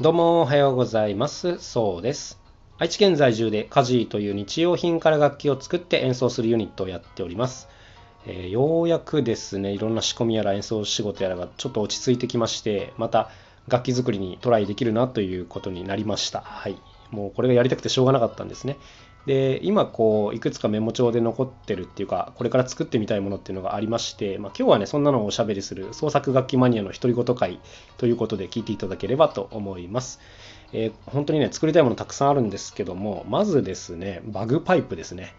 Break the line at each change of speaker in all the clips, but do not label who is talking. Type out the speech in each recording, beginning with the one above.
どうもおはようございます。そうです。愛知県在住でカジーという日用品から楽器を作って演奏するユニットをやっております。えーようやくですね、いろんな仕込みやら演奏仕事やらがちょっと落ち着いてきまして、また楽器作りにトライできるなということになりました。はい。もうこれがやりたくてしょうがなかったんですね。で、今こう、いくつかメモ帳で残ってるっていうか、これから作ってみたいものっていうのがありまして、まあ、今日はね、そんなのをおしゃべりする創作楽器マニアの独り言会ということで聞いていただければと思います。えー本当にね、作りたいものたくさんあるんですけども、まずですね、バグパイプですね。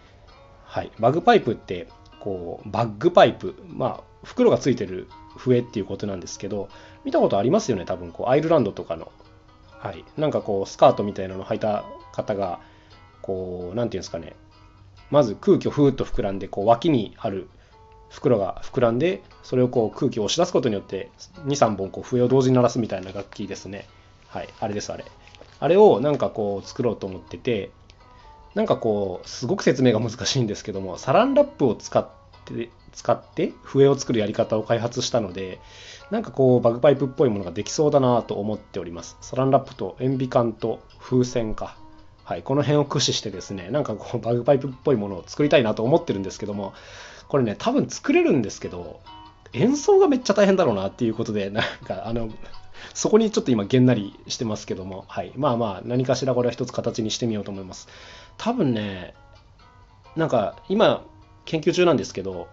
はい。バグパイプって、こう、バッグパイプ。まあ、袋がついてる笛っていうことなんですけど、見たことありますよね、多分、こう、アイルランドとかの。はい。なんかこう、スカートみたいなの履いた方が、こう、なんていうんですかね、まず空気をふーっと膨らんで、こう、脇にある袋が膨らんで、それをこう、空気を押し出すことによって、2、3本こう笛を同時に鳴らすみたいな楽器ですね。はい。あれです、あれ。あれをなんかこう、作ろうと思ってて、なんかこう、すごく説明が難しいんですけども、サランラップを使って、使って笛を作るやり方を開発したので、なんかこう、バグパイプっぽいものができそうだなと思っております。サランラップと塩ビ管と風船か。はい、この辺を駆使してですね、なんかこう、バグパイプっぽいものを作りたいなと思ってるんですけども、これね、多分作れるんですけど、演奏がめっちゃ大変だろうなっていうことで、なんかあの、そこにちょっと今げんなりしてますけども、はい。まあまあ、何かしらこれは一つ形にしてみようと思います。多分ね、なんか今研究中なんですけど、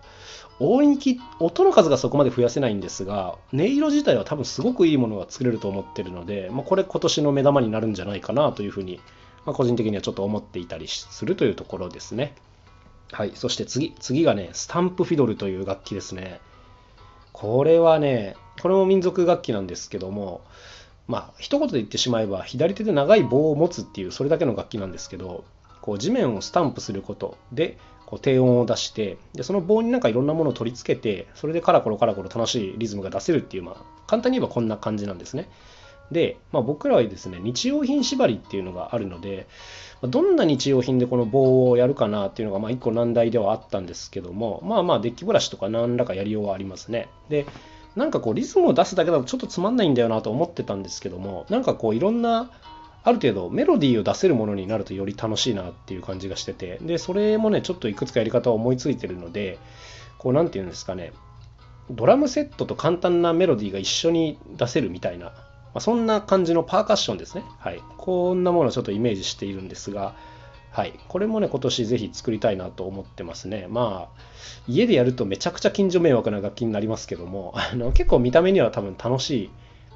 音域、音の数がそこまで増やせないんですが、音色自体は多分すごくいいものが作れると思ってるので、まあ、これ今年の目玉になるんじゃないかなというふうに、ままあ、個人的にはちょっと思っていたりするというところですね。はい。そして次、次がね、スタンプフィドルという楽器ですね。これはね、これも民族楽器なんですけども、まあ、一言で言ってしまえば、左手で長い棒を持つっていう、それだけの楽器なんですけど、こう地面をスタンプすることで、こう低音を出して、でその棒になんかいろんなものを取り付けて、それでカラコロカラコロ楽しいリズムが出せるっていう、まあ、簡単に言えばこんな感じなんですね。で、まあ、僕らはですね、日用品縛りっていうのがあるので、どんな日用品でこの棒をやるかなっていうのが、まあ、一個難題ではあったんですけども、まあまあ、デッキブラシとか何らかやりようはありますね。で、なんかこう、リズムを出すだけだとちょっとつまんないんだよなと思ってたんですけども、なんかこう、いろんな、ある程度メロディーを出せるものになるとより楽しいなっていう感じがしてて、で、それもね、ちょっといくつかやり方を思いついてるので、こう、なんていうんですかね、ドラムセットと簡単なメロディーが一緒に出せるみたいな、まあ、そんな感じのパーカッションですね。はい。こんなものをちょっとイメージしているんですが、はい。これもね、今年ぜひ作りたいなと思ってますね。まあ、家でやるとめちゃくちゃ近所迷惑な楽器になりますけども、あの結構見た目には多分楽しい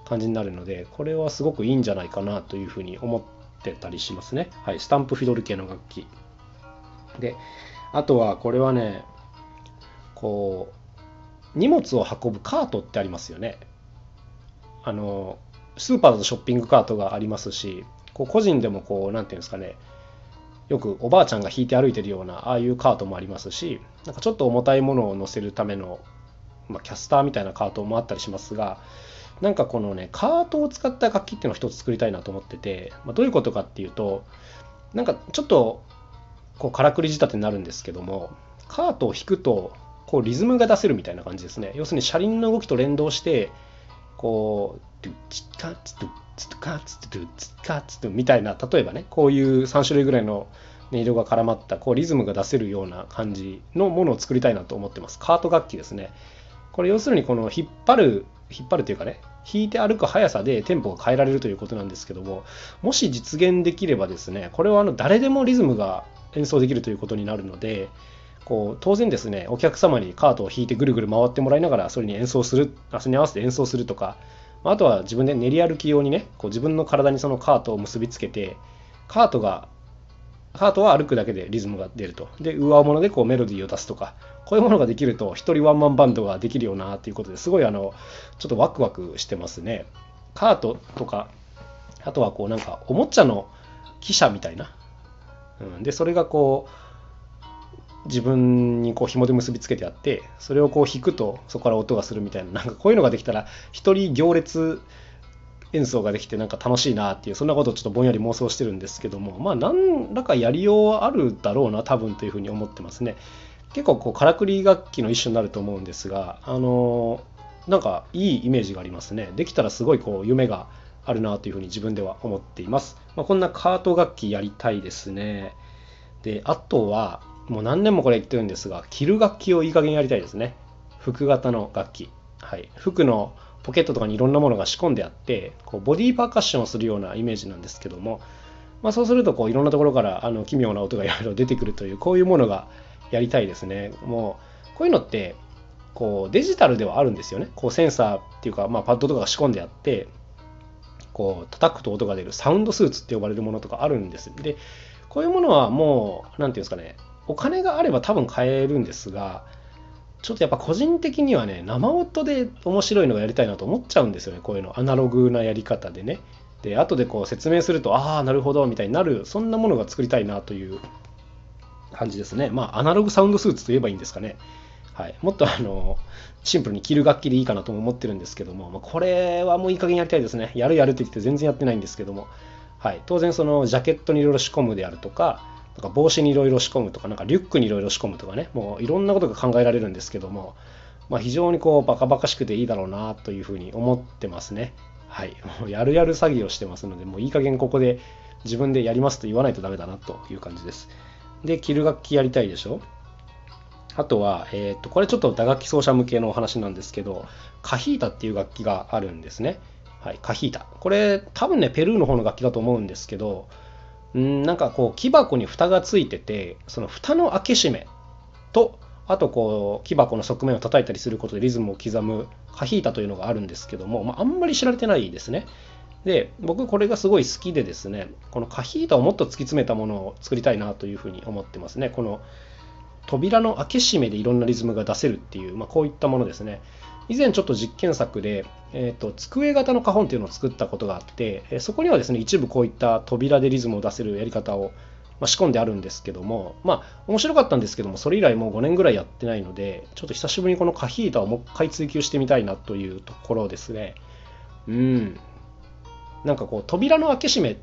感じになるので、これはすごくいいんじゃないかなというふうに思ってたりしますね。はい。スタンプフィドル系の楽器。で、あとはこれはね、こう、荷物を運ぶカートってありますよね。あの、スーパーだとショッピングカートがありますし、こう個人でもこう、なんていうんですかね、よくおばあちゃんが引いて歩いてるような、ああいうカートもありますし、なんかちょっと重たいものを乗せるための、まあ、キャスターみたいなカートもあったりしますが、なんかこのね、カートを使った楽器っていうのを一つ作りたいなと思ってて、まあ、どういうことかっていうと、なんかちょっと、こう、からくり仕立てになるんですけども、カートを引くと、こう、リズムが出せるみたいな感じですね。要するに車輪の動きと連動して、こう、ドゥチッカツドゥツッカツドゥツッカツドゥみたいな、例えばね、こういう3種類ぐらいの音色が絡まった、こうリズムが出せるような感じのものを作りたいなと思ってます。カート楽器ですね。これ要するにこの引っ張る、引っ張るというかね、引いて歩く速さでテンポが変えられるということなんですけども、もし実現できればですね、これはあの誰でもリズムが演奏できるということになるので、こう当然ですね、お客様にカートを引いてぐるぐる回ってもらいながら、それに演奏する、それに合わせて演奏するとか、あとは自分で練り歩き用にね、こう自分の体にそのカートを結びつけて、カートが、カートは歩くだけでリズムが出ると。で、上物でこうメロディーを出すとか、こういうものができると、一人ワンマンバンドができるよなっていうことですごいあの、ちょっとワクワクしてますね。カートとか、あとはこうなんかおもちゃの汽車みたいな。うん、で、それがこう、自分にこう紐で結びつけてあって、それをこう弾くとそこから音がするみたいな、なんかこういうのができたら、一人行列演奏ができてなんか楽しいなっていう、そんなことをちょっとぼんやり妄想してるんですけども、まあ何らかやりようはあるだろうな、多分というふうに思ってますね。結構こうからくり楽器の一種になると思うんですが、あのなんかいいイメージがありますね。できたらすごいこう夢があるなというふうに自分では思っています。まあ、こんなカート楽器やりたいですね。で、あとは、もう何年もこれ言ってるんですが、着る楽器をいい加減やりたいですね。服型の楽器。はい。服のポケットとかにいろんなものが仕込んであって、こうボディーパーカッションをするようなイメージなんですけども、まあ、そうするとこういろんなところからあの奇妙な音がいろいろ出てくるという、こういうものがやりたいですね。もう、こういうのって、こうデジタルではあるんですよね。こうセンサーっていうか、まあ、パッドとかが仕込んであって、こう叩くと音が出るサウンドスーツって呼ばれるものとかあるんです。で、こういうものはもう、何て言うんですかね、お金があれば多分買えるんですが、ちょっとやっぱ個人的にはね、生音で面白いのがやりたいなと思っちゃうんですよね、こういうの。アナログなやり方でね。で、後でこう説明すると、ああ、なるほど、みたいになる、そんなものが作りたいなという感じですね。まあ、アナログサウンドスーツと言えばいいんですかね。はい、もっとあのシンプルに着る楽器でいいかなとも思ってるんですけども、まあ、これはもういい加減やりたいですね。やるやるって言って全然やってないんですけども、はい、当然そのジャケットにいろいろ仕込むであるとか、なんか帽子にいろいろ仕込むとか、なんかリュックにいろいろ仕込むとかね、もういろんなことが考えられるんですけども、まあ、非常にこうバカバカしくていいだろうなというふうに思ってますね。はい。もうやるやる詐欺をしてますので、もういい加減ここで自分でやりますと言わないとダメだなという感じです。で、着る楽器やりたいでしょ？あとは、えっ、と、これちょっと打楽器奏者向けのお話なんですけど、カヒータっていう楽器があるんですね。はい、カヒータ。これ、多分ね、ペルーの方の楽器だと思うんですけど、んなんかこう、木箱に蓋がついてて、その蓋の開け閉めと、あとこう、木箱の側面を叩いたりすることでリズムを刻むカヒータというのがあるんですけども、まあ、んまり知られてないですね。で、僕これがすごい好きでですね、このカヒータをもっと突き詰めたものを作りたいなというふうに思ってますね。この扉の開け閉めでいろんなリズムが出せるっていう、まあ、こういったものですね。以前ちょっと実験作で、えーと、机型の花本っていうのを作ったことがあって、そこにはですね、一部こういった扉でリズムを出せるやり方を、まあ、仕込んであるんですけども、まあ、面白かったんですけども、それ以来もう5年ぐらいやってないので、ちょっと久しぶりにこのカヒータをもう一回追求してみたいなというところですね。うん。なんかこう、扉の開け閉め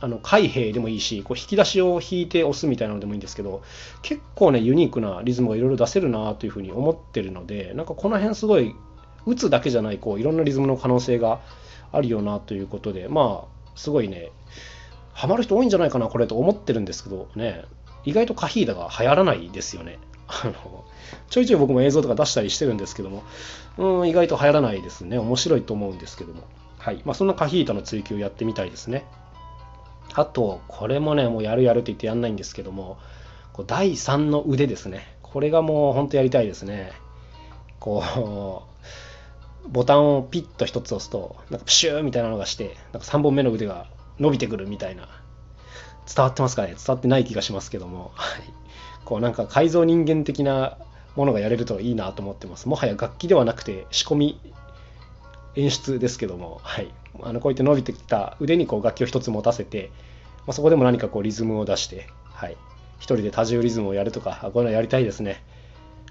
あの開閉でもいいし、こう引き出しを引いて押すみたいなのでもいいんですけど、結構ね、ユニークなリズムがいろいろ出せるなというふうに思ってるので、なんかこの辺すごい、打つだけじゃない、こういろんなリズムの可能性があるよなということで、まあ、すごいね、ハマる人多いんじゃないかな、これと思ってるんですけどね、意外とカヒーダが流行らないですよね。あのちょいちょい僕も映像とか出したりしてるんですけども、うん、意外と流行らないですね。面白いと思うんですけども。はい。まあ、そんなカヒータの追求やってみたいですね。あと、これもね、もうやるやるって言ってやんないんですけども、こう第3の腕ですね。これがもう本当やりたいですね。こう、ボタンをピッと1つ押すと、なんかプシューみたいなのがして、なんか3本目の腕が伸びてくるみたいな。伝わってますかね？伝わってない気がしますけども。はい。こうなんか改造人間的なものがやれるといいなと思ってます。もはや楽器ではなくて仕込み演出ですけども、はい、あのこうやって伸びてきた腕にこう楽器を一つ持たせて、まあ、そこでも何かこうリズムを出して、はい、一人で多重リズムをやるとか、こういうのやりたいですね。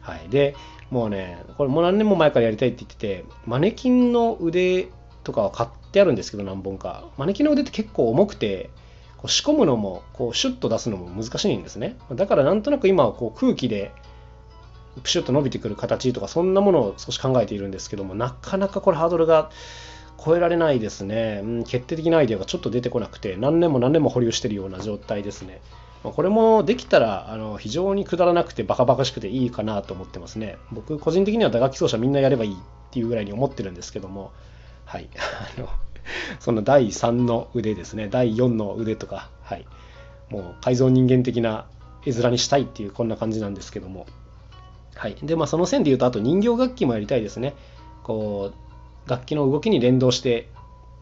はい、で、もうね、これもう何年も前からやりたいって言ってて、マネキンの腕とかは買ってあるんですけど、何本か。マネキンの腕って結構重くて、こう仕込むのも、こうシュッと出すのも難しいんですね。だからなんとなく今はこう空気でプシュッと伸びてくる形とか、そんなものを少し考えているんですけども、なかなかこれハードルが超えられないですね。うん、決定的なアイデアがちょっと出てこなくて、何年も何年も保留してるような状態ですね。まこれもできたらあの非常にくだらなくてバカバカしくていいかなと思ってますね。僕個人的には打楽器奏者みんなやればいいっていうぐらいに思ってるんですけども、はい。あのその第3の腕ですね、第4の腕とか、はい。もう改造人間的な絵面にしたいっていうこんな感じなんですけども、はい。で、まあ、その線で言うと、あと人形楽器もやりたいですね。こう、楽器の動きに連動して、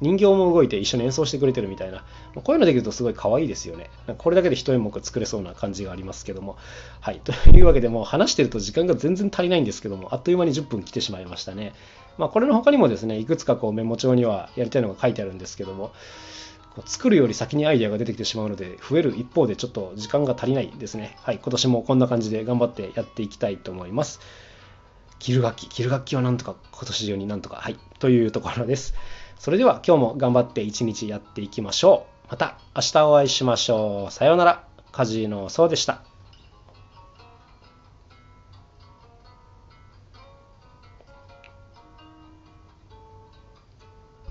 人形も動いて一緒に演奏してくれてるみたいな、こういうのできるとすごい可愛いですよね。これだけで一演目作れそうな感じがありますけども。はい。というわけで、もう話してると時間が全然足りないんですけども、あっという間に10分来てしまいましたね。まあ、これの他にもですね、いくつかこうメモ帳にはやりたいのが書いてあるんですけども、作るより先にアイデアが出てきてしまうので、増える一方でちょっと時間が足りないですね。はい、今年もこんな感じで頑張ってやっていきたいと思います。着る楽器、着る楽器はなんとか今年中になんとか、はい、というところです。それでは今日も頑張って一日やっていきましょう。また明日お会いしましょう。さようなら。カジノそうでした。